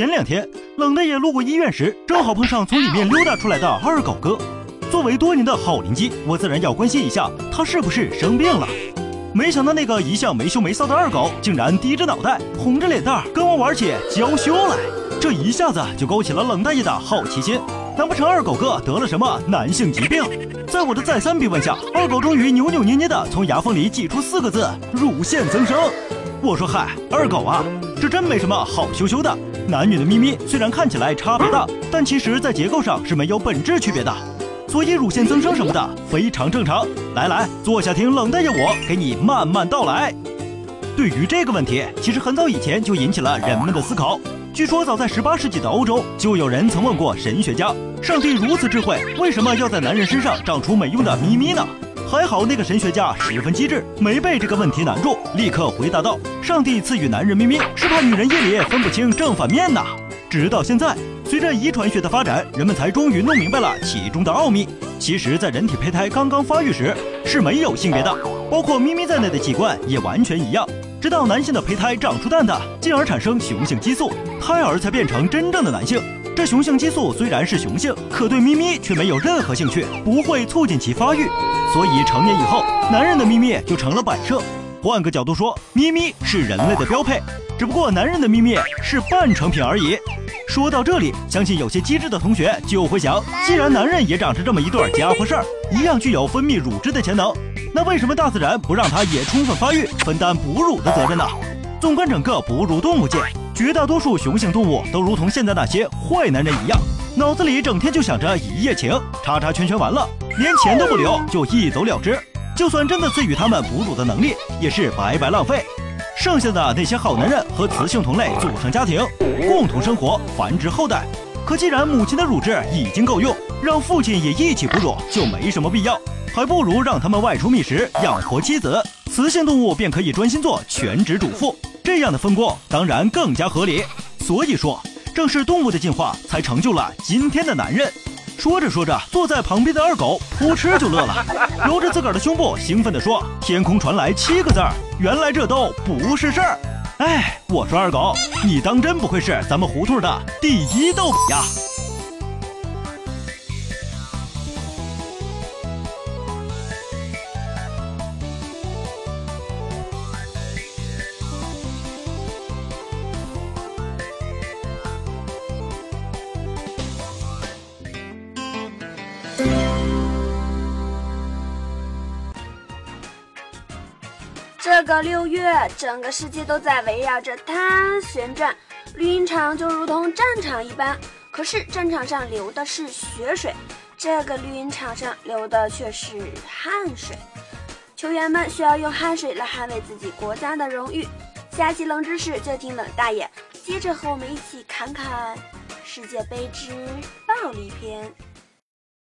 前两天，冷大爷路过医院时，正好碰上从里面溜达出来的二狗哥。作为多年的好邻居，我自然要关心一下他是不是生病了。没想到那个一向没羞没臊的二狗，竟然低着脑袋，红着脸蛋跟我玩起娇羞来，这一下子就勾起了冷大爷的好奇心。难不成二狗哥得了什么男性疾病？在我的再三逼问下，二狗终于扭扭捏捏的从牙缝里挤出四个字：乳腺增生。我说嗨，二狗啊，这真没什么好羞羞的。男女的咪咪虽然看起来差别大，但其实在结构上是没有本质区别的，所以乳腺增生什么的非常正常。来来，坐下听冷大爷我给你慢慢道来。对于这个问题，其实很早以前就引起了人们的思考。据说早在十八世纪的欧洲，就有人曾问过神学家：上帝如此智慧，为什么要在男人身上长出没用的咪咪呢？还好那个神学家十分机智，没被这个问题难住，立刻回答道：“上帝赐予男人咪咪，是怕女人夜里分不清正反面呐。”直到现在，随着遗传学的发展，人们才终于弄明白了其中的奥秘。其实，在人体胚胎刚刚发育时是没有性别的，包括咪咪在内的器官也完全一样。直到男性的胚胎长出蛋蛋，进而产生雄性激素，胎儿才变成真正的男性。这雄性激素虽然是雄性，可对咪咪却没有任何兴趣，不会促进其发育。所以成年以后，男人的咪咪就成了摆设。换个角度说，咪咪是人类的标配，只不过男人的咪咪是半成品而已。说到这里，相信有些机智的同学就会想：既然男人也长着这么一对家伙事儿，一样具有分泌乳汁的潜能，那为什么大自然不让它也充分发育，分担哺乳的责任呢？纵观整个哺乳动物界。绝大多数雄性动物都如同现在那些坏男人一样，脑子里整天就想着一夜情，叉叉圈圈完了，连钱都不留就一走了之。就算真的赐予他们哺乳的能力，也是白白浪费。剩下的那些好男人和雌性同类组成家庭，共同生活，繁殖后代。可既然母亲的乳汁已经够用，让父亲也一起哺乳就没什么必要，还不如让他们外出觅食，养活妻子，雌性动物便可以专心做全职主妇。这样的分工当然更加合理，所以说，正是动物的进化才成就了今天的男人。说着说着，坐在旁边的二狗扑哧就乐了，揉着自个儿的胸部，兴奋地说：“天空传来七个字儿，原来这都不是事儿。”哎，我说二狗，你当真不愧是咱们胡同的第一逗比呀！这个六月，整个世界都在围绕着它旋转，绿茵场就如同战场一般。可是战场上流的是血水，这个绿茵场上流的却是汗水。球员们需要用汗水来捍卫自己国家的荣誉。下期冷知识就听冷大爷接着和我们一起侃侃世界杯之暴力篇。